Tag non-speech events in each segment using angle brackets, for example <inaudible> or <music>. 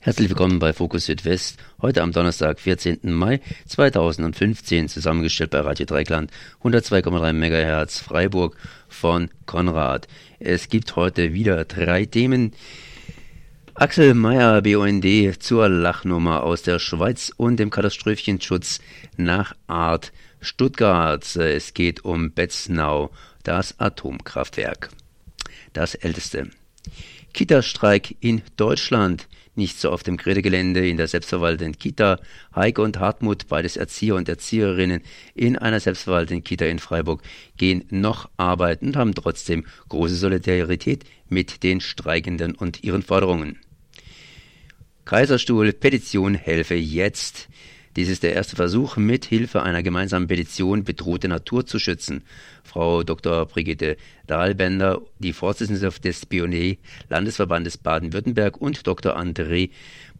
Herzlich willkommen bei Fokus Südwest. Heute am Donnerstag, 14. Mai 2015, zusammengestellt bei Radio Dreikland, 102,3 MHz Freiburg von Konrad. Es gibt heute wieder drei Themen. Axel Meyer, BUND, zur Lachnummer aus der Schweiz und dem Katastrophenschutz nach Art Stuttgart. Es geht um Betznau, das Atomkraftwerk. Das älteste. Kita-Streik in Deutschland. Nicht so auf dem Grete-Gelände in der selbstverwalteten Kita. Heike und Hartmut, beides Erzieher und Erzieherinnen in einer selbstverwalteten Kita in Freiburg, gehen noch arbeiten und haben trotzdem große Solidarität mit den Streikenden und ihren Forderungen. Kaiserstuhl, Petition helfe jetzt. Dies ist der erste Versuch, mit Hilfe einer gemeinsamen Petition bedrohte Natur zu schützen. Frau Dr. Brigitte Dahlbender, die Vorsitzende des Pionnier Landesverbandes Baden-Württemberg und Dr. André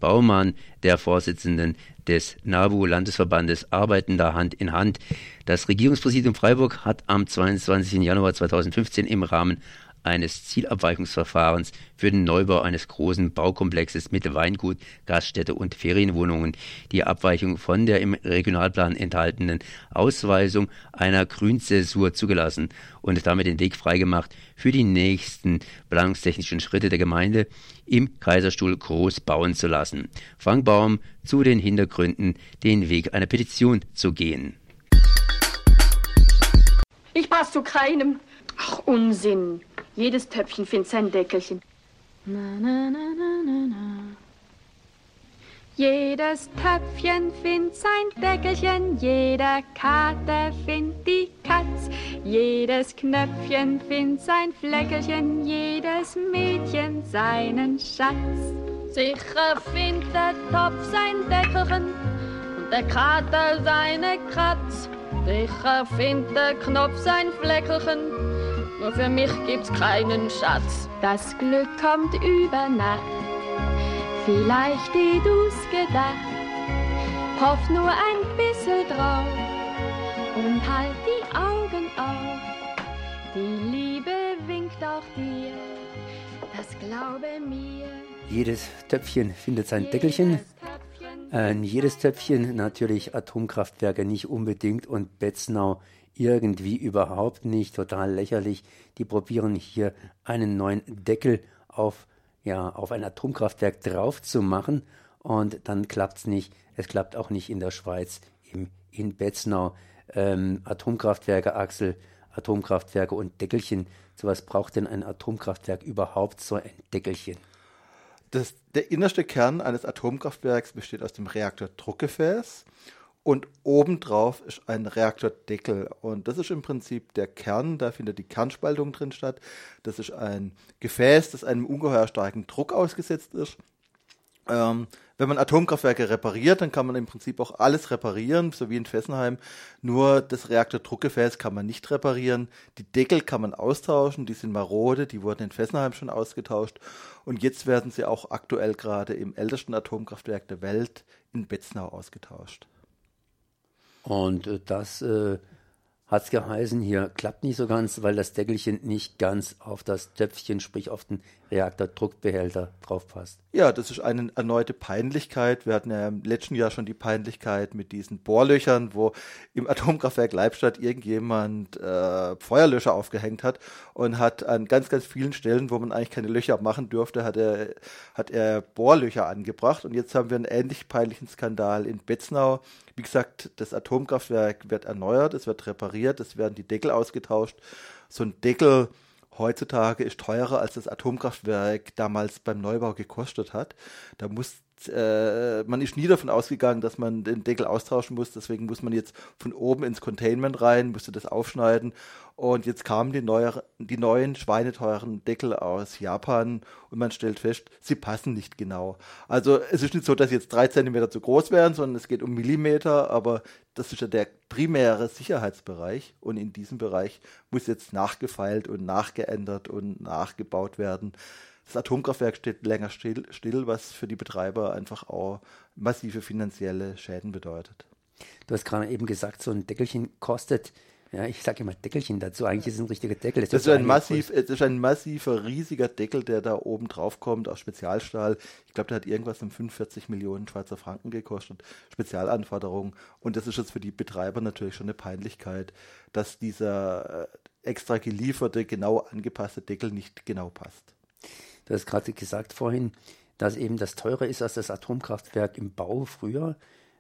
Baumann, der Vorsitzenden des NABU Landesverbandes, arbeiten da Hand in Hand. Das Regierungspräsidium Freiburg hat am 22. Januar 2015 im Rahmen eines Zielabweichungsverfahrens für den Neubau eines großen Baukomplexes mit Weingut, Gaststätte und Ferienwohnungen die Abweichung von der im Regionalplan enthaltenen Ausweisung einer Grünzäsur zugelassen und damit den Weg freigemacht für die nächsten planungstechnischen Schritte der Gemeinde im Kaiserstuhl groß bauen zu lassen. Frank Baum zu den Hintergründen, den Weg einer Petition zu gehen. Ich passe zu keinem. Ach, Unsinn. Jedes Töpfchen findet sein Deckelchen. Na, na, na, na, na, na. Jedes Töpfchen findet sein Deckelchen, jeder Kater findet die Katz, jedes Knöpfchen findet sein Fleckelchen, jedes Mädchen seinen Schatz. Sicher findet der Topf sein Deckelchen und der Kater seine Kratz. Sicher findet der Knopf sein Fleckelchen nur für mich gibt's keinen Schatz. Das Glück kommt über Nacht. Vielleicht eh du's gedacht. Hoff nur ein bisschen drauf und halt die Augen auf. Die Liebe winkt auch dir, das glaube mir. Jedes Töpfchen findet sein Deckelchen. Äh, jedes Töpfchen natürlich Atomkraftwerke nicht unbedingt und Betznau irgendwie überhaupt nicht, total lächerlich. Die probieren hier einen neuen Deckel auf, ja, auf ein Atomkraftwerk drauf zu machen und dann klappt es nicht. Es klappt auch nicht in der Schweiz, im, in Betznau. Ähm, Atomkraftwerke, Axel, Atomkraftwerke und Deckelchen. So was braucht denn ein Atomkraftwerk überhaupt, so ein Deckelchen? Das, der innerste Kern eines Atomkraftwerks besteht aus dem Reaktordruckgefäß und obendrauf ist ein Reaktordeckel. Und das ist im Prinzip der Kern, da findet die Kernspaltung drin statt. Das ist ein Gefäß, das einem ungeheuer starken Druck ausgesetzt ist. Ähm, wenn man Atomkraftwerke repariert, dann kann man im Prinzip auch alles reparieren, so wie in Fessenheim. Nur das Reaktordruckgefäß kann man nicht reparieren. Die Deckel kann man austauschen, die sind marode, die wurden in Fessenheim schon ausgetauscht. Und jetzt werden sie auch aktuell gerade im ältesten Atomkraftwerk der Welt in Betznau ausgetauscht. Und äh, das äh, hat es geheißen, hier klappt nicht so ganz, weil das Deckelchen nicht ganz auf das Töpfchen, sprich auf den Reaktordruckbehälter drauf passt. Ja, das ist eine erneute Peinlichkeit. Wir hatten ja im letzten Jahr schon die Peinlichkeit mit diesen Bohrlöchern, wo im <laughs> Atomkraftwerk Leibstadt irgendjemand äh, Feuerlöscher aufgehängt hat und hat an ganz, ganz vielen Stellen, wo man eigentlich keine Löcher machen durfte, hat er, hat er Bohrlöcher angebracht. Und jetzt haben wir einen ähnlich peinlichen Skandal in Betznau. Wie gesagt, das Atomkraftwerk wird erneuert, es wird repariert, es werden die Deckel ausgetauscht. So ein Deckel heutzutage ist teurer, als das Atomkraftwerk damals beim Neubau gekostet hat. Da muss äh, man ist nie davon ausgegangen, dass man den Deckel austauschen muss. Deswegen muss man jetzt von oben ins Containment rein, musste das aufschneiden. Und jetzt kamen die, neue, die neuen schweineteuren Deckel aus Japan und man stellt fest, sie passen nicht genau. Also es ist nicht so, dass sie jetzt drei Zentimeter zu groß wären, sondern es geht um Millimeter, aber das ist ja der primäre Sicherheitsbereich und in diesem Bereich muss jetzt nachgefeilt und nachgeändert und nachgebaut werden das Atomkraftwerk steht länger still, still, was für die Betreiber einfach auch massive finanzielle Schäden bedeutet. Du hast gerade eben gesagt, so ein Deckelchen kostet ja, ich sage immer Deckelchen dazu. Eigentlich ist es ein richtiger Deckel. Das, das ist, ein massiv, das ist ein massiver, riesiger Deckel, der da oben drauf kommt aus Spezialstahl. Ich glaube, der hat irgendwas um 45 Millionen Schweizer Franken gekostet. Spezialanforderungen. Und das ist jetzt für die Betreiber natürlich schon eine Peinlichkeit, dass dieser äh, extra gelieferte, genau angepasste Deckel nicht genau passt. Du hast gerade gesagt vorhin, dass eben das teurer ist als das Atomkraftwerk im Bau früher.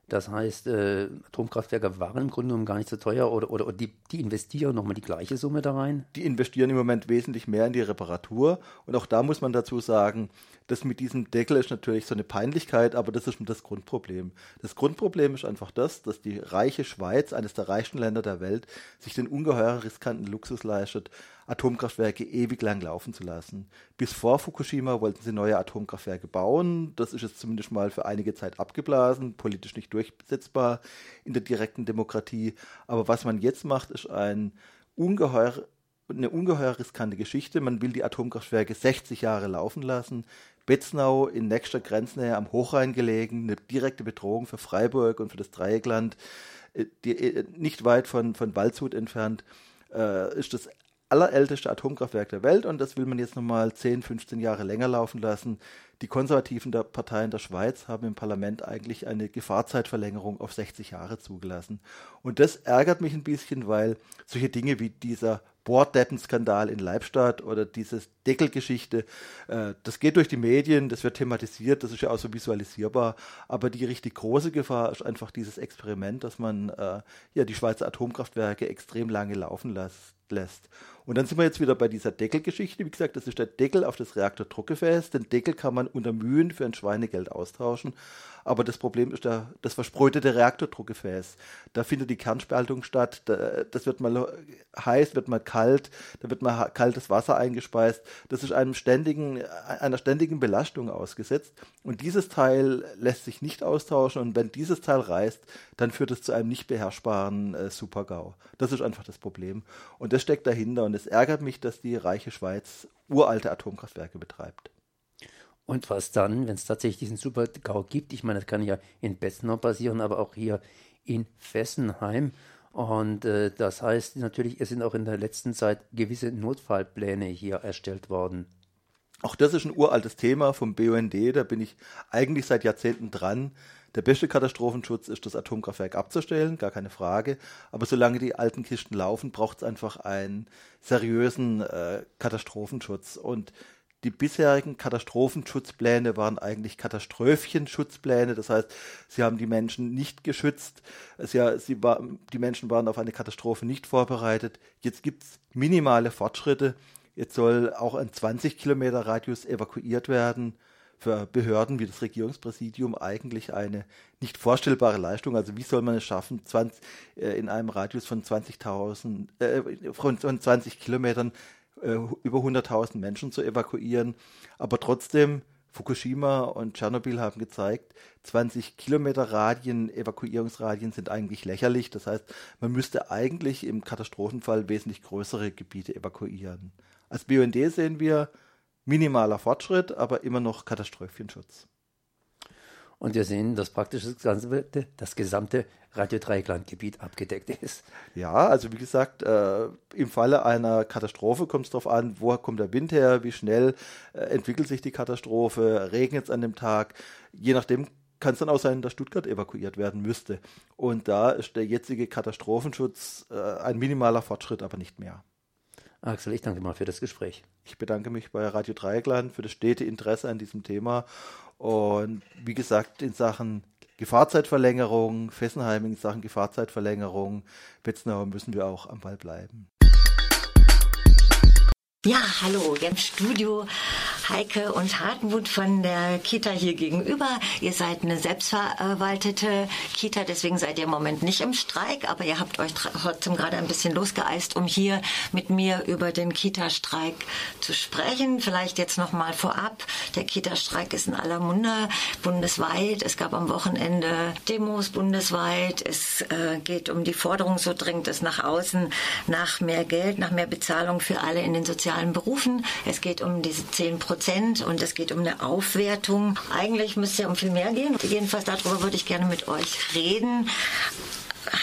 Das heißt, äh, Atomkraftwerke waren im Grunde genommen gar nicht so teuer oder, oder, oder die, die investieren nochmal die gleiche Summe da rein? Die investieren im Moment wesentlich mehr in die Reparatur. Und auch da muss man dazu sagen, das mit diesem Deckel ist natürlich so eine Peinlichkeit, aber das ist schon das Grundproblem. Das Grundproblem ist einfach das, dass die reiche Schweiz, eines der reichsten Länder der Welt, sich den ungeheuer riskanten Luxus leistet, Atomkraftwerke ewig lang laufen zu lassen. Bis vor Fukushima wollten sie neue Atomkraftwerke bauen. Das ist jetzt zumindest mal für einige Zeit abgeblasen, politisch nicht durchsetzbar in der direkten Demokratie. Aber was man jetzt macht, ist ein ungeheuer eine ungeheuer riskante Geschichte. Man will die Atomkraftwerke 60 Jahre laufen lassen. Betznau in nächster Grenznähe am Hochrhein gelegen, eine direkte Bedrohung für Freiburg und für das Dreieckland, äh, die, äh, nicht weit von, von Waldshut entfernt, äh, ist das allerälteste Atomkraftwerk der Welt und das will man jetzt nochmal 10, 15 Jahre länger laufen lassen. Die konservativen der Parteien der Schweiz haben im Parlament eigentlich eine Gefahrzeitverlängerung auf 60 Jahre zugelassen. Und das ärgert mich ein bisschen, weil solche Dinge wie dieser Borddeppenskandal in Leibstadt oder diese Deckelgeschichte, äh, das geht durch die Medien, das wird thematisiert, das ist ja auch so visualisierbar, aber die richtig große Gefahr ist einfach dieses Experiment, dass man äh, ja die Schweizer Atomkraftwerke extrem lange laufen lässt lässt. Und dann sind wir jetzt wieder bei dieser Deckelgeschichte. Wie gesagt, das ist der Deckel auf das Reaktordruckgefäß. Den Deckel kann man unter Mühen für ein Schweinegeld austauschen. Aber das Problem ist der, das versprötete Reaktordruckgefäß. Da findet die Kernspaltung statt. Da, das wird mal heiß, wird mal kalt. Da wird mal kaltes Wasser eingespeist. Das ist einem ständigen, einer ständigen Belastung ausgesetzt. Und dieses Teil lässt sich nicht austauschen. Und wenn dieses Teil reißt, dann führt es zu einem nicht beherrschbaren äh, Supergau. Das ist einfach das Problem. Und das steckt dahinter. Und es ärgert mich, dass die reiche Schweiz uralte Atomkraftwerke betreibt. Und was dann, wenn es tatsächlich diesen Super-GAU gibt? Ich meine, das kann ja in Betznau passieren, aber auch hier in Fessenheim. Und äh, das heißt natürlich, es sind auch in der letzten Zeit gewisse Notfallpläne hier erstellt worden. Auch das ist ein uraltes Thema vom BUND, da bin ich eigentlich seit Jahrzehnten dran. Der beste Katastrophenschutz ist, das Atomkraftwerk abzustellen, gar keine Frage. Aber solange die alten Kisten laufen, braucht es einfach einen seriösen äh, Katastrophenschutz. Und die bisherigen Katastrophenschutzpläne waren eigentlich Katastrophenschutzpläne. Das heißt, sie haben die Menschen nicht geschützt. Sie, sie war, die Menschen waren auf eine Katastrophe nicht vorbereitet. Jetzt gibt es minimale Fortschritte. Jetzt soll auch ein 20 Kilometer Radius evakuiert werden. Für Behörden wie das Regierungspräsidium eigentlich eine nicht vorstellbare Leistung. Also wie soll man es schaffen, 20, äh, in einem Radius von 20.000, äh, von 20 Kilometern äh, über 100.000 Menschen zu evakuieren. Aber trotzdem, Fukushima und Tschernobyl haben gezeigt, 20 Kilometer Radien, Evakuierungsradien sind eigentlich lächerlich. Das heißt, man müsste eigentlich im Katastrophenfall wesentlich größere Gebiete evakuieren. Als BUND sehen wir minimaler Fortschritt, aber immer noch Katastrophenschutz. Und wir sehen, dass praktisch das, ganze, das gesamte Radio Dreiecklandgebiet abgedeckt ist. Ja, also wie gesagt, äh, im Falle einer Katastrophe kommt es darauf an, woher kommt der Wind her, wie schnell äh, entwickelt sich die Katastrophe, regnet es an dem Tag. Je nachdem kann es dann auch sein, dass Stuttgart evakuiert werden müsste. Und da ist der jetzige Katastrophenschutz äh, ein minimaler Fortschritt, aber nicht mehr. Axel, ich danke mal für das Gespräch. Ich bedanke mich bei Radio Dreieckland für das stete Interesse an diesem Thema und wie gesagt, in Sachen Gefahrzeitverlängerung, Fessenheim in Sachen Gefahrzeitverlängerung, Betznau müssen wir auch am Ball bleiben. Ja, hallo, im Studio Heike und Hartmut von der Kita hier gegenüber. Ihr seid eine selbstverwaltete Kita, deswegen seid ihr im Moment nicht im Streik, aber ihr habt euch trotzdem gerade ein bisschen losgeeist, um hier mit mir über den Kita-Streik zu sprechen. Vielleicht jetzt noch mal vorab. Der Kita-Streik ist in aller Munde bundesweit. Es gab am Wochenende Demos bundesweit. Es äh, geht um die Forderung, so dringt es nach außen, nach mehr Geld, nach mehr Bezahlung für alle in den sozialen Berufen. Es geht um diese 10 Prozent und es geht um eine Aufwertung. Eigentlich müsste es ja um viel mehr gehen. Jedenfalls darüber würde ich gerne mit euch reden.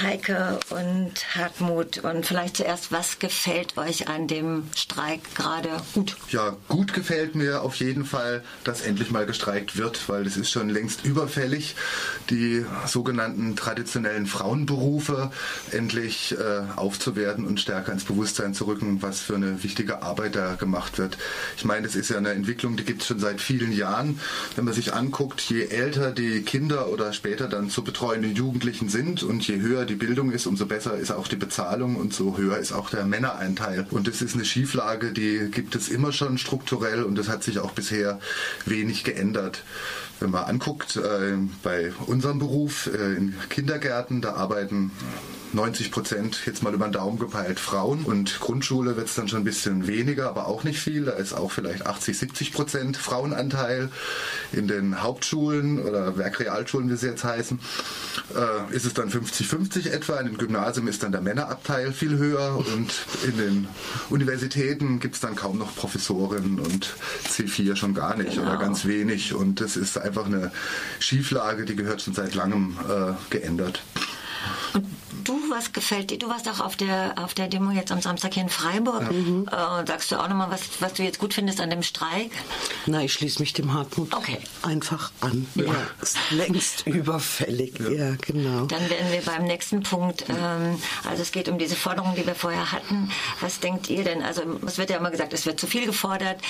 Heike und Hartmut. Und vielleicht zuerst, was gefällt euch an dem Streik gerade gut? Ja, gut gefällt mir auf jeden Fall, dass endlich mal gestreikt wird, weil es ist schon längst überfällig, die sogenannten traditionellen Frauenberufe endlich äh, aufzuwerten und stärker ins Bewusstsein zu rücken, was für eine wichtige Arbeit da gemacht wird. Ich meine, das ist ja eine Entwicklung, die gibt es schon seit vielen Jahren. Wenn man sich anguckt, je älter die Kinder oder später dann zu betreuenden Jugendlichen sind und je höher höher die Bildung ist, umso besser ist auch die Bezahlung und so höher ist auch der Männereinteil. Und das ist eine Schieflage, die gibt es immer schon strukturell und das hat sich auch bisher wenig geändert. Wenn man anguckt, äh, bei unserem Beruf äh, in Kindergärten, da arbeiten 90 Prozent jetzt mal über den Daumen gepeilt Frauen und Grundschule wird es dann schon ein bisschen weniger, aber auch nicht viel. Da ist auch vielleicht 80, 70 Prozent Frauenanteil. In den Hauptschulen oder Werkrealschulen, wie sie jetzt heißen, äh, ist es dann 50-50 etwa. In den Gymnasien ist dann der Männerabteil viel höher und in den Universitäten gibt es dann kaum noch Professorinnen und C4 schon gar nicht genau. oder ganz wenig. Und das ist einfach eine Schieflage, die gehört schon seit langem äh, geändert. Und du, was gefällt dir? Du warst auch auf der, auf der Demo jetzt am Samstag hier in Freiburg. Ja. Mhm. Äh, sagst du auch nochmal, was, was du jetzt gut findest an dem Streik? Na, ich schließe mich dem Hartmut okay. einfach an. Ja. ja ist längst <laughs> überfällig. Ja. ja. genau. Dann werden wir beim nächsten Punkt, ähm, also es geht um diese Forderungen, die wir vorher hatten. Was denkt ihr denn? Also es wird ja immer gesagt, es wird zu viel gefordert,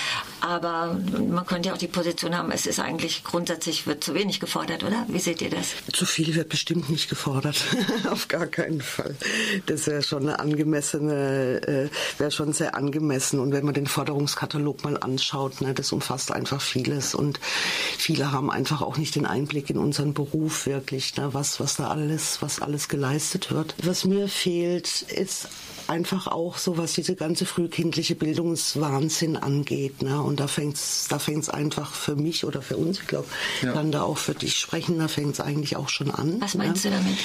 aber man könnte ja auch die Position haben, es ist eigentlich grundsätzlich wird zu wenig gefordert, oder? Wie seht ihr das? Zu viel wird bestimmt nicht gefordert. <laughs> auf gar keinen Fall. Das wäre schon eine angemessene, äh, wäre schon sehr angemessen. Und wenn man den Forderungskatalog mal anschaut, ne, das umfasst einfach vieles. Und viele haben einfach auch nicht den Einblick in unseren Beruf wirklich, ne, was, was da alles, was alles geleistet wird. Was mir fehlt, ist einfach auch so, was diese ganze frühkindliche Bildungswahnsinn angeht. Ne? Und da fängt's, da fängt's einfach für mich oder für uns, ich glaube, ja. kann da auch für dich sprechen, da fängt's eigentlich auch schon an. Was meinst ne? du damit?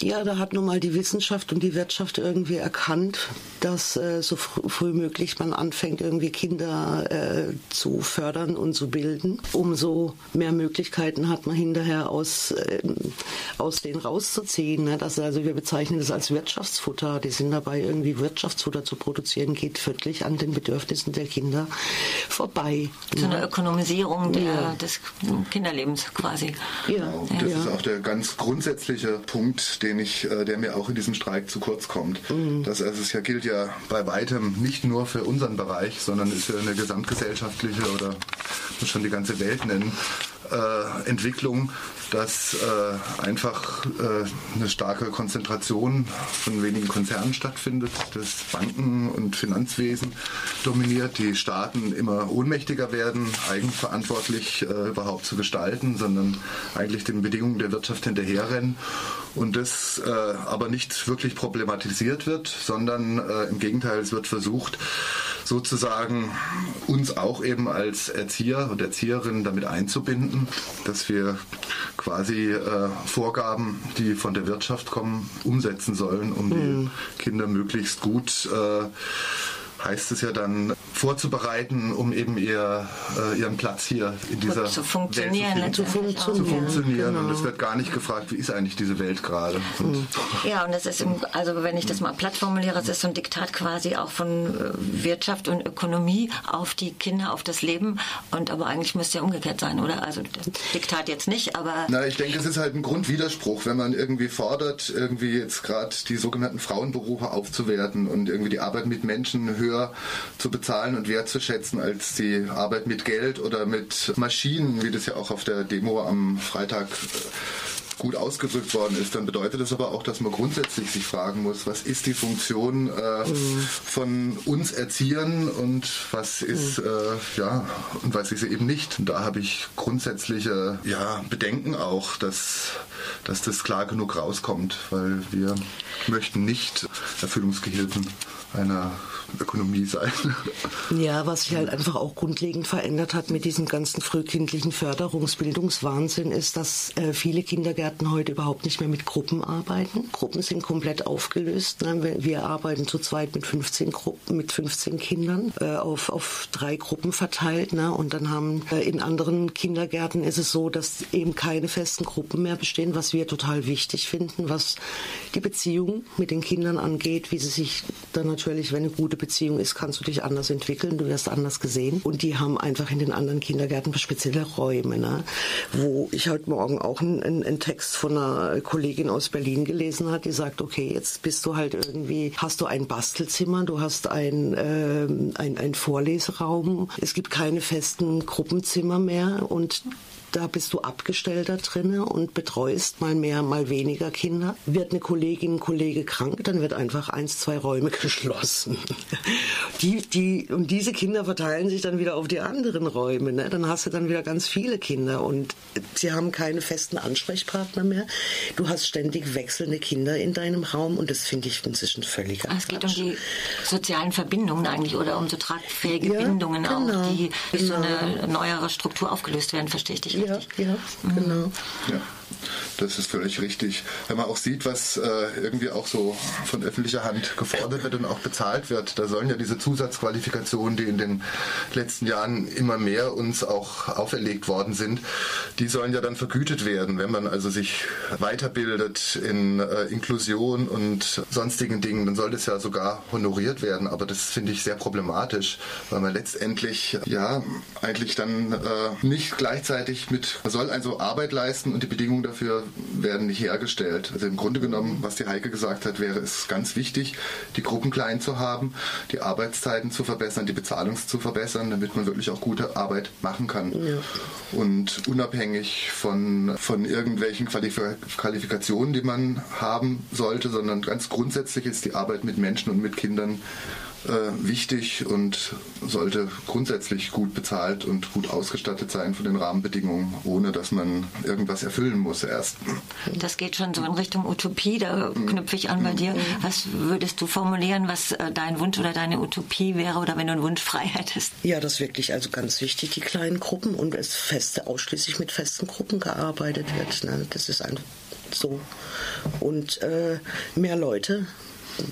Ja, da hat nun mal die Wissenschaft und die Wirtschaft irgendwie erkannt, dass äh, so fr früh möglich man anfängt, irgendwie Kinder äh, zu fördern und zu bilden. Umso mehr Möglichkeiten hat man hinterher aus, äh, aus denen rauszuziehen. Ne? Das, also wir bezeichnen das als Wirtschaftsfutter. Die sind dabei, irgendwie Wirtschaftsfutter zu produzieren, geht völlig an den Bedürfnissen der Kinder vorbei. So eine Ökonomisierung der, ja. des Kinderlebens quasi. Ja. Genau. Das ja. ist auch der ganz grundsätzliche Punkt, den ich, äh, der mir auch in diesem Streik zu kurz kommt. Mhm. Das also es ja gilt ja bei weitem nicht nur für unseren Bereich, sondern ist ja eine gesamtgesellschaftliche oder muss schon die ganze Welt nennen, äh, Entwicklung, dass äh, einfach äh, eine starke Konzentration von wenigen Konzernen stattfindet, das Banken- und Finanzwesen dominiert, die Staaten immer ohnmächtiger werden, eigenverantwortlich äh, überhaupt zu gestalten, sondern eigentlich den Bedingungen der Wirtschaft hinterherrennen und das äh, aber nicht wirklich problematisiert wird, sondern äh, im Gegenteil, es wird versucht, sozusagen uns auch eben als Erzieher und Erzieherinnen damit einzubinden, dass wir quasi äh, Vorgaben, die von der Wirtschaft kommen, umsetzen sollen, um die mhm. Kinder möglichst gut äh, heißt es ja dann vorzubereiten, um eben ihr, äh, ihren Platz hier in dieser zu funktionieren, Welt zu, finden, zu, zu funktionieren. Genau. Und es wird gar nicht gefragt, wie ist eigentlich diese Welt gerade. Und ja, und das ist, im, also wenn ich das mal platt formuliere, es ist so ein Diktat quasi auch von äh, Wirtschaft und Ökonomie auf die Kinder, auf das Leben. Und aber eigentlich müsste ja umgekehrt sein, oder? Also Diktat jetzt nicht, aber. Na, ich denke, es ist halt ein Grundwiderspruch, wenn man irgendwie fordert, irgendwie jetzt gerade die sogenannten Frauenberufe aufzuwerten und irgendwie die Arbeit mit Menschen höher höher zu bezahlen und wertzuschätzen als die Arbeit mit Geld oder mit Maschinen, wie das ja auch auf der Demo am Freitag gut ausgedrückt worden ist, dann bedeutet das aber auch, dass man grundsätzlich sich fragen muss, was ist die Funktion äh, mhm. von uns Erziehern und was ist, mhm. äh, ja, und was ist sie eben nicht. Und da habe ich grundsätzliche ja, Bedenken auch, dass, dass das klar genug rauskommt, weil wir möchten nicht Erfüllungsgehilfen einer Ökonomie sein. Ja, was sich halt einfach auch grundlegend verändert hat mit diesem ganzen frühkindlichen Förderungsbildungswahnsinn ist, dass äh, viele Kindergärten heute überhaupt nicht mehr mit Gruppen arbeiten. Gruppen sind komplett aufgelöst. Ne? Wir arbeiten zu zweit mit 15 Gruppen, mit 15 Kindern äh, auf, auf drei Gruppen verteilt. Ne? Und dann haben äh, in anderen Kindergärten ist es so, dass eben keine festen Gruppen mehr bestehen, was wir total wichtig finden, was die Beziehung mit den Kindern angeht, wie sie sich dann natürlich, wenn eine gute Beziehung ist, kannst du dich anders entwickeln, du wirst anders gesehen. Und die haben einfach in den anderen Kindergärten spezielle Räume, ne? wo ich heute Morgen auch einen, einen Text von einer Kollegin aus Berlin gelesen habe, die sagt, okay, jetzt bist du halt irgendwie, hast du ein Bastelzimmer, du hast ein, äh, ein, ein Vorleseraum, es gibt keine festen Gruppenzimmer mehr und da bist du abgestellter drinne und betreust mal mehr, mal weniger Kinder. Wird eine Kollegin, ein Kollege krank, dann wird einfach eins, zwei Räume <laughs> geschlossen. Die, die, und diese Kinder verteilen sich dann wieder auf die anderen Räume. Ne? Dann hast du dann wieder ganz viele Kinder und sie haben keine festen Ansprechpartner mehr. Du hast ständig wechselnde Kinder in deinem Raum und das finde ich inzwischen völlig Es geht um die sozialen Verbindungen eigentlich oder um so tragfähige ja, Bindungen genau, auch, die durch genau. so eine neuere Struktur aufgelöst werden, verstehe ich dich ja, ja, genau. Ja. Das ist völlig richtig. Wenn man auch sieht, was äh, irgendwie auch so von öffentlicher Hand gefordert wird und auch bezahlt wird, da sollen ja diese Zusatzqualifikationen, die in den letzten Jahren immer mehr uns auch auferlegt worden sind, die sollen ja dann vergütet werden, wenn man also sich weiterbildet in äh, Inklusion und sonstigen Dingen, dann soll das ja sogar honoriert werden. Aber das finde ich sehr problematisch, weil man letztendlich ja eigentlich dann äh, nicht gleichzeitig mit, man soll also Arbeit leisten und die Bedingungen dafür werden nicht hergestellt. Also im Grunde genommen, was die Heike gesagt hat, wäre es ganz wichtig, die Gruppen klein zu haben, die Arbeitszeiten zu verbessern, die Bezahlung zu verbessern, damit man wirklich auch gute Arbeit machen kann. Ja. Und unabhängig von, von irgendwelchen Qualif Qualifikationen, die man haben sollte, sondern ganz grundsätzlich ist die Arbeit mit Menschen und mit Kindern wichtig und sollte grundsätzlich gut bezahlt und gut ausgestattet sein von den Rahmenbedingungen, ohne dass man irgendwas erfüllen muss erst. Das geht schon so in Richtung Utopie, da knüpfe ich an bei dir. Was würdest du formulieren, was äh, dein Wunsch oder deine Utopie wäre oder wenn du einen Wunsch frei hättest? Ja, das ist wirklich also ganz wichtig, die kleinen Gruppen und es feste, ausschließlich mit festen Gruppen gearbeitet wird. Ne? Das ist einfach so. Und äh, mehr Leute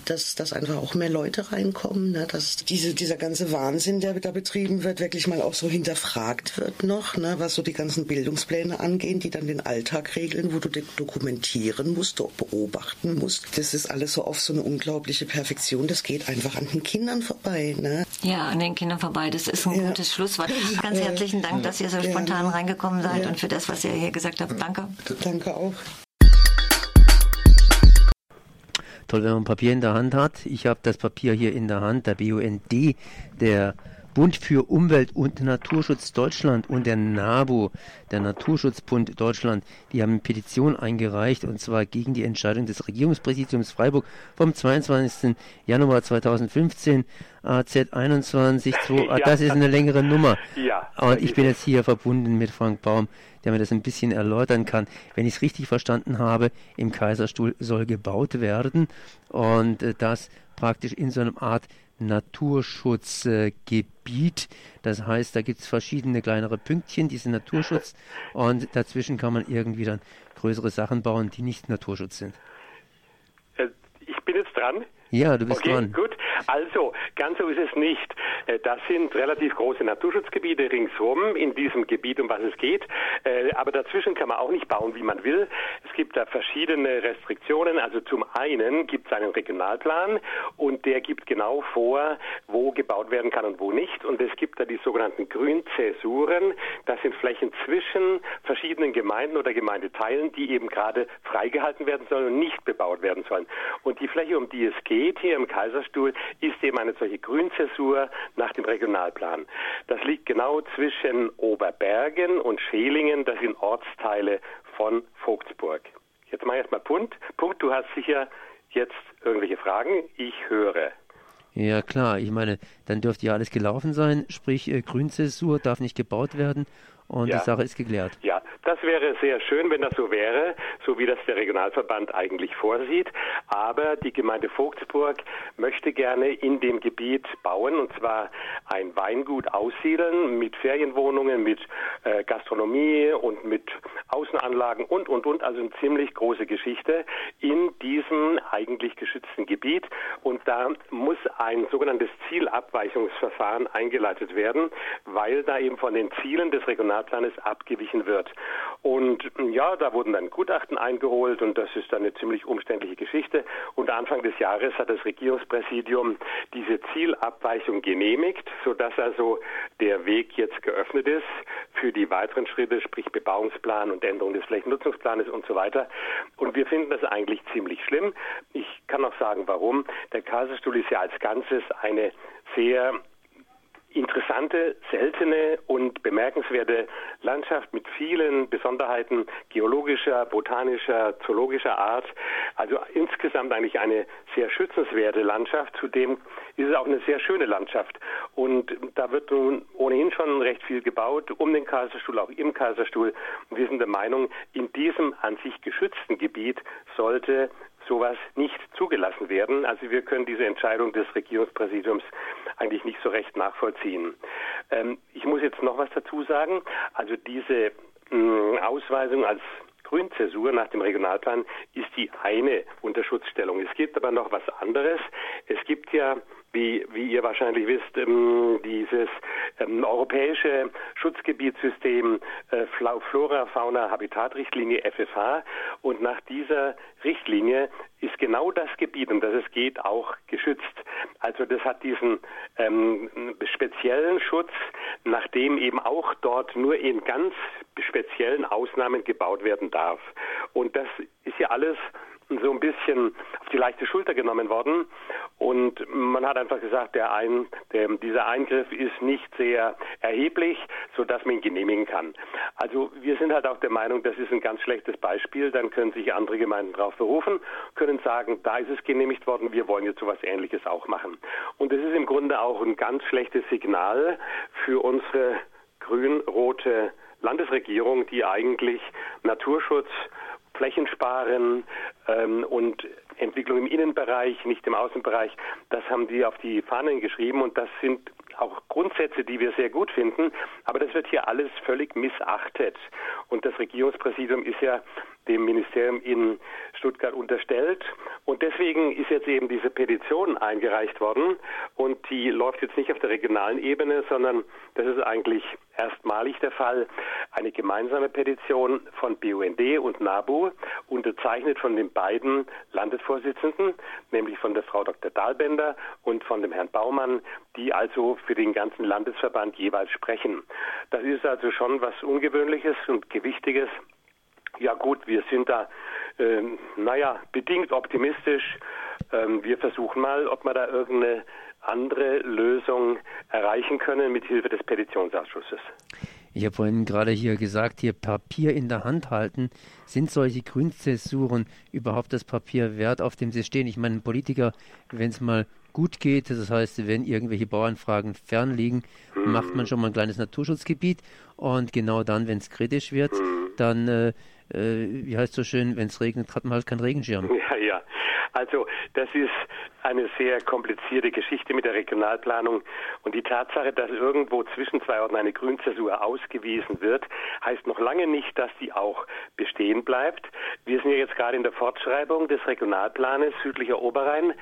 dass, dass einfach auch mehr Leute reinkommen, ne? dass diese, dieser ganze Wahnsinn, der da betrieben wird, wirklich mal auch so hinterfragt wird noch, ne? was so die ganzen Bildungspläne angehen, die dann den Alltag regeln, wo du dokumentieren musst, beobachten musst. Das ist alles so auf so eine unglaubliche Perfektion. Das geht einfach an den Kindern vorbei. Ne? Ja, an den Kindern vorbei. Das ist ein ja. gutes Schlusswort. <laughs> Ganz herzlichen Dank, dass ihr so spontan reingekommen seid ja. und für das, was ihr hier gesagt habt. Danke. Danke auch. Toll, wenn man Papier in der Hand hat. Ich habe das Papier hier in der Hand, der BUND, der Bund für Umwelt und Naturschutz Deutschland und der NABU, der Naturschutzbund Deutschland, die haben eine Petition eingereicht und zwar gegen die Entscheidung des Regierungspräsidiums Freiburg vom 22. Januar 2015 AZ21 2, ja. das ist eine längere Nummer. Ja. Und ich bin jetzt hier verbunden mit Frank Baum, der mir das ein bisschen erläutern kann. Wenn ich es richtig verstanden habe, im Kaiserstuhl soll gebaut werden und äh, das praktisch in so einer Art Naturschutzgebiet. Das heißt, da gibt es verschiedene kleinere Pünktchen, diese Naturschutz und dazwischen kann man irgendwie dann größere Sachen bauen, die nicht Naturschutz sind. Äh, ich bin jetzt dran. Ja, du bist okay, dran. Gut, also ganz so ist es nicht. Äh, das sind relativ große Naturschutzgebiete ringsherum in diesem Gebiet, um was es geht. Äh, aber dazwischen kann man auch nicht bauen, wie man will. Es gibt da verschiedene Restriktionen. Also zum einen gibt es einen Regionalplan und der gibt genau vor, wo gebaut werden kann und wo nicht. Und es gibt da die sogenannten Grünzäsuren. Das sind Flächen zwischen verschiedenen Gemeinden oder Gemeindeteilen, die eben gerade freigehalten werden sollen und nicht bebaut werden sollen. Und die Fläche, um die es geht hier im Kaiserstuhl, ist eben eine solche Grünzäsur nach dem Regionalplan. Das liegt genau zwischen Oberbergen und Schelingen. Das sind Ortsteile von Vogtsburg. Jetzt mach ich erstmal Punkt. Punkt, du hast sicher jetzt irgendwelche Fragen. Ich höre. Ja klar, ich meine, dann dürfte ja alles gelaufen sein, sprich äh, Grünzäsur darf nicht gebaut werden und Ja. die Sache ist geklärt. Ja, das wäre sehr schön, wenn das so wäre, so wie das der Regionalverband eigentlich vorsieht. Aber die Gemeinde Vogtsburg möchte gerne in dem Gebiet bauen, und zwar ein Weingut aussiedeln mit Ferienwohnungen, mit äh, Gastronomie und mit Außenanlagen und, und, und. Also eine ziemlich große Geschichte in diesem eigentlich geschützten Gebiet. Und da muss ein sogenanntes Zielabweichungsverfahren eingeleitet werden, weil da eben von den Zielen des Regionalplanes abgewichen wird. Und ja, da wurden dann Gutachten eingeholt und das ist dann eine ziemlich umständliche Geschichte. Und Anfang des Jahres hat das Regierungspräsidium diese Zielabweichung genehmigt, sodass also der Weg jetzt geöffnet ist für die weiteren Schritte, sprich Bebauungsplan und Änderung des Flächennutzungsplanes und so weiter. Und wir finden das eigentlich ziemlich schlimm. Ich kann auch sagen, warum. Der Kaiserstuhl ist ja als Ganzes eine sehr interessante, seltene und bemerkenswerte Landschaft mit vielen Besonderheiten geologischer, botanischer, zoologischer Art. Also insgesamt eigentlich eine sehr schützenswerte Landschaft. Zudem ist es auch eine sehr schöne Landschaft. Und da wird nun ohnehin schon recht viel gebaut um den Kaiserstuhl, auch im Kaiserstuhl. Und wir sind der Meinung, in diesem an sich geschützten Gebiet sollte sowas nicht zugelassen werden. Also wir können diese Entscheidung des Regierungspräsidiums eigentlich nicht so recht nachvollziehen. Ähm, ich muss jetzt noch was dazu sagen. Also diese mh, Ausweisung als Grünzäsur nach dem Regionalplan ist die eine Unterschutzstellung. Es gibt aber noch was anderes. Es gibt ja wie, wie ihr wahrscheinlich wisst, ähm, dieses ähm, europäische Schutzgebietssystem äh, Flora, Fauna, Habitatrichtlinie FFH. Und nach dieser Richtlinie ist genau das Gebiet, um das es geht, auch geschützt. Also das hat diesen ähm, speziellen Schutz, nachdem eben auch dort nur in ganz speziellen Ausnahmen gebaut werden darf. Und das ist ja alles so ein bisschen auf die leichte Schulter genommen worden. Und man hat einfach gesagt, der ein, der, dieser Eingriff ist nicht sehr erheblich, sodass man ihn genehmigen kann. Also wir sind halt auch der Meinung, das ist ein ganz schlechtes Beispiel. Dann können sich andere Gemeinden darauf berufen, können sagen, da ist es genehmigt worden, wir wollen jetzt sowas Ähnliches auch machen. Und das ist im Grunde auch ein ganz schlechtes Signal für unsere grün-rote Landesregierung, die eigentlich Naturschutz Flächen sparen ähm, und Entwicklung im Innenbereich, nicht im Außenbereich, das haben die auf die Fahnen geschrieben und das sind auch Grundsätze, die wir sehr gut finden, aber das wird hier alles völlig missachtet. Und das Regierungspräsidium ist ja dem Ministerium in Stuttgart unterstellt. Und deswegen ist jetzt eben diese Petition eingereicht worden. Und die läuft jetzt nicht auf der regionalen Ebene, sondern das ist eigentlich erstmalig der Fall. Eine gemeinsame Petition von BUND und NABU, unterzeichnet von den beiden Landesvorsitzenden, nämlich von der Frau Dr. Dahlbender und von dem Herrn Baumann, die also für den ganzen Landesverband jeweils sprechen. Das ist also schon was Ungewöhnliches und Gewichtiges. Ja gut, wir sind da, ähm, naja, bedingt optimistisch. Ähm, wir versuchen mal, ob wir da irgendeine andere Lösung erreichen können mit Hilfe des Petitionsausschusses. Ich habe vorhin gerade hier gesagt, hier Papier in der Hand halten. Sind solche Grünzäsuren überhaupt das Papier wert, auf dem sie stehen? Ich meine, ein Politiker, wenn es mal gut geht, das heißt, wenn irgendwelche Bauernfragen fern liegen, macht man schon mal ein kleines Naturschutzgebiet und genau dann, wenn es kritisch wird, dann, äh, äh, wie heißt so schön, wenn es regnet, hat man halt keinen Regenschirm. Ja, ja. Also das ist eine sehr komplizierte Geschichte mit der Regionalplanung und die Tatsache, dass irgendwo zwischen zwei Orten eine Grünzäsur ausgewiesen wird, heißt noch lange nicht, dass die auch bestehen bleibt. Wir sind ja jetzt gerade in der Fortschreibung des Regionalplanes südlicher Oberrhein.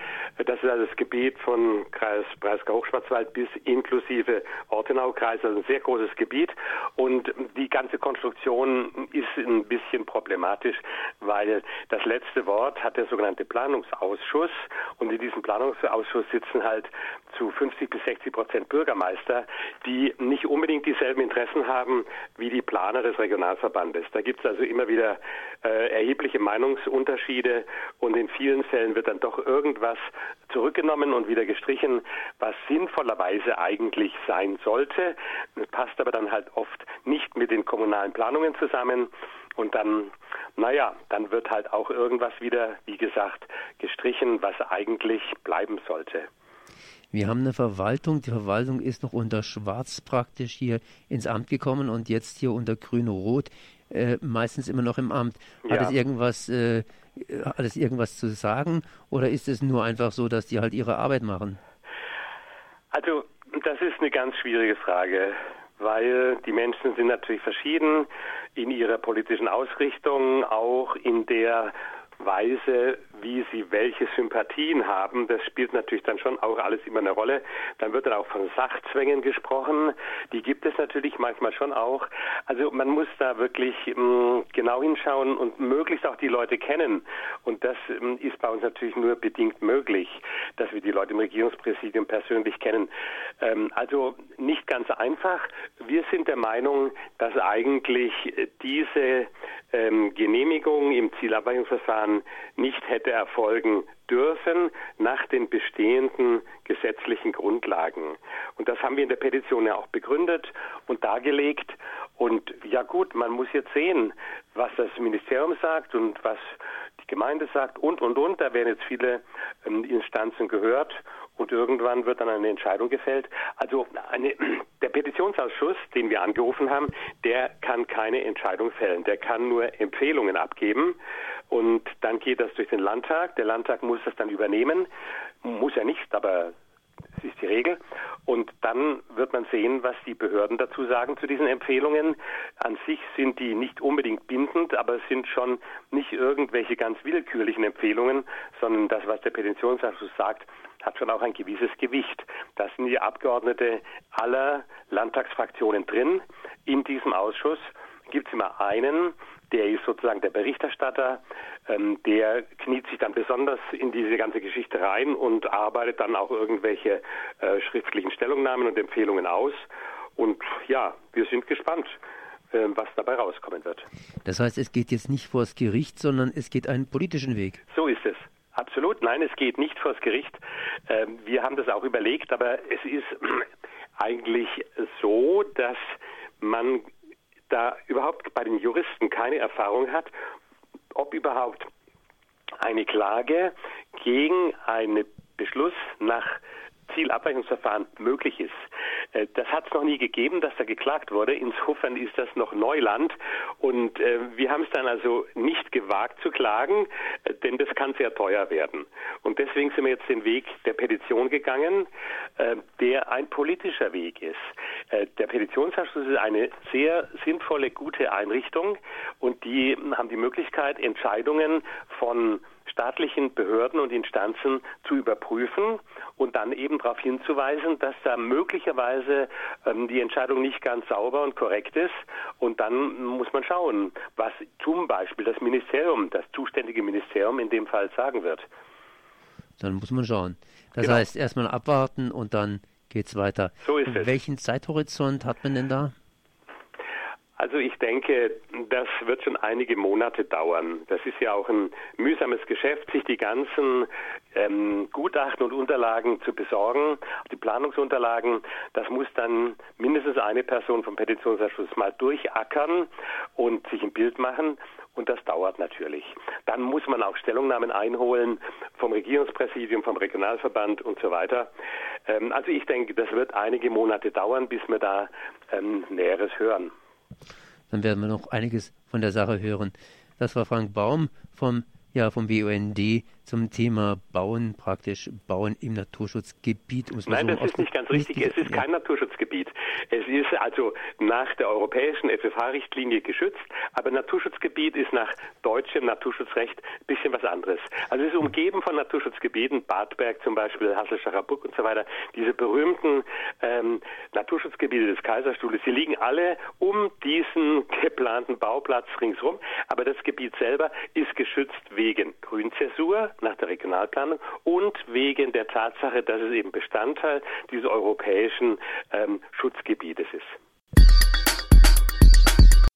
Das ist also das Gebiet von Kreis Breisgau-Hochschwarzwald bis inklusive Ortenau-Kreis, also ein sehr großes Gebiet und die ganze Konstruktion ist ein bisschen problematisch, weil das letzte Wort hat der sogenannte Planungsausschuss und in diesem Planungsausschuss sitzen halt zu 50 bis 60 Prozent Bürgermeister, die nicht unbedingt dieselben Interessen haben wie die Planer des Regionalverbandes. Da gibt es also immer wieder äh, erhebliche Meinungsunterschiede und in vielen Fällen wird dann doch irgendwas zurückgenommen und wieder gestrichen, was sinnvollerweise eigentlich sein sollte, passt aber dann halt oft nicht mit den kommunalen Planungen zusammen. Und dann, naja, dann wird halt auch irgendwas wieder, wie gesagt, gestrichen, was eigentlich bleiben sollte. Wir haben eine Verwaltung, die Verwaltung ist noch unter Schwarz praktisch hier ins Amt gekommen und jetzt hier unter Grün-Rot, äh, meistens immer noch im Amt. Hat ja. es irgendwas, äh, hat es irgendwas zu sagen oder ist es nur einfach so, dass die halt ihre Arbeit machen? Also, das ist eine ganz schwierige Frage, weil die Menschen sind natürlich verschieden in ihrer politischen Ausrichtung, auch in der Weise, wie sie welche Sympathien haben, das spielt natürlich dann schon auch alles immer eine Rolle. Dann wird dann auch von Sachzwängen gesprochen. Die gibt es natürlich manchmal schon auch. Also man muss da wirklich ähm, genau hinschauen und möglichst auch die Leute kennen. Und das ähm, ist bei uns natürlich nur bedingt möglich, dass wir die Leute im Regierungspräsidium persönlich kennen. Ähm, also nicht ganz einfach. Wir sind der Meinung, dass eigentlich diese ähm, Genehmigung im Zielabweichungsverfahren nicht hätte erfolgen dürfen nach den bestehenden gesetzlichen Grundlagen. Und das haben wir in der Petition ja auch begründet und dargelegt. Und ja gut, man muss jetzt sehen, was das Ministerium sagt und was die Gemeinde sagt und, und, und. Da werden jetzt viele ähm, Instanzen gehört und irgendwann wird dann eine Entscheidung gefällt. Also eine, <clears throat> der Petitionsausschuss, den wir angerufen haben, der kann keine Entscheidung fällen. Der kann nur Empfehlungen abgeben und dann geht das durch den Landtag. Der Landtag muss das dann übernehmen. Muss er nicht, aber das ist die Regel. Und dann wird man sehen, was die Behörden dazu sagen zu diesen Empfehlungen. An sich sind die nicht unbedingt bindend, aber es sind schon nicht irgendwelche ganz willkürlichen Empfehlungen, sondern das, was der Petitionsausschuss sagt, hat schon auch ein gewisses Gewicht. Da sind die Abgeordnete aller Landtagsfraktionen drin. In diesem Ausschuss gibt es immer einen, der ist sozusagen der Berichterstatter, ähm, der kniet sich dann besonders in diese ganze Geschichte rein und arbeitet dann auch irgendwelche äh, schriftlichen Stellungnahmen und Empfehlungen aus. Und ja, wir sind gespannt, äh, was dabei rauskommen wird. Das heißt, es geht jetzt nicht vors Gericht, sondern es geht einen politischen Weg. So ist es. Absolut, nein, es geht nicht vors Gericht. Ähm, wir haben das auch überlegt, aber es ist <clears throat> eigentlich so, dass man da überhaupt bei den Juristen keine Erfahrung hat, ob überhaupt eine Klage gegen einen Beschluss nach Zielabweichungsverfahren möglich ist. Äh, das hat es noch nie gegeben, dass da geklagt wurde. Insofern ist das noch Neuland. Und äh, wir haben es dann also nicht gewagt zu klagen, äh, denn das kann sehr teuer werden. Und deswegen sind wir jetzt den Weg der Petition gegangen, äh, der ein politischer Weg ist. Äh, der Petitionsausschuss ist eine sehr sinnvolle, gute Einrichtung und die haben die Möglichkeit, Entscheidungen von staatlichen Behörden und Instanzen zu überprüfen und dann eben darauf hinzuweisen, dass da möglicherweise ähm, die Entscheidung nicht ganz sauber und korrekt ist. Und dann muss man schauen, was zum Beispiel das Ministerium, das zuständige Ministerium in dem Fall sagen wird. Dann muss man schauen. Das genau. heißt, erstmal abwarten und dann geht es weiter. So ist es. Welchen Zeithorizont hat man denn da? Also ich denke, das wird schon einige Monate dauern. Das ist ja auch ein mühsames Geschäft, sich die ganzen ähm, Gutachten und Unterlagen zu besorgen, die Planungsunterlagen. Das muss dann mindestens eine Person vom Petitionsausschuss mal durchackern und sich ein Bild machen. Und das dauert natürlich. Dann muss man auch Stellungnahmen einholen vom Regierungspräsidium, vom Regionalverband und so weiter. Ähm, also ich denke, das wird einige Monate dauern, bis wir da ähm, Näheres hören dann werden wir noch einiges von der Sache hören. Das war Frank Baum vom, ja, vom BUND zum Thema Bauen, praktisch Bauen im Naturschutzgebiet. Um Nein, so das ist nicht ganz richtig. es ist kein Naturschutzgebiet. Es ist also nach der europäischen FFH-Richtlinie geschützt, aber Naturschutzgebiet ist nach deutschem Naturschutzrecht ein bisschen was anderes. Also es ist umgeben von Naturschutzgebieten, Badberg zum Beispiel, Hasselschacher Buck und so weiter. Diese berühmten ähm, Naturschutzgebiete des Kaiserstuhles, die liegen alle um diesen geplanten Bauplatz ringsherum, aber das Gebiet selber ist geschützt wegen Grünzäsur, nach der Regionalplanung und wegen der Tatsache, dass es eben Bestandteil dieses europäischen ähm, Schutzgebietes ist.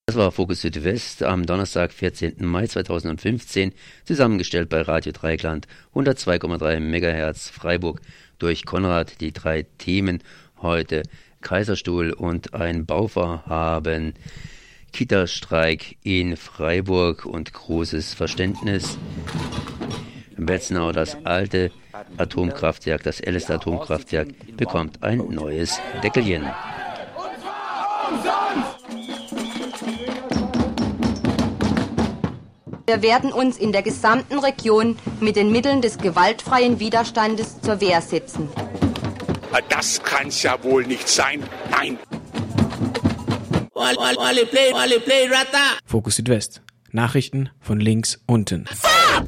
Das war Fokus Südwest am Donnerstag, 14. Mai 2015, zusammengestellt bei Radio Dreikland 102,3 MHz Freiburg durch Konrad. Die drei Themen heute Kaiserstuhl und ein Bauvorhaben. Kita-Streik in Freiburg und großes Verständnis. Betznau, das alte Atomkraftwerk, das älteste Atomkraftwerk, bekommt ein neues Deckelchen. Wir werden uns in der gesamten Region mit den Mitteln des gewaltfreien Widerstandes zur Wehr setzen. Das kann's ja wohl nicht sein. Nein. Fokus Südwest. Nachrichten von links unten.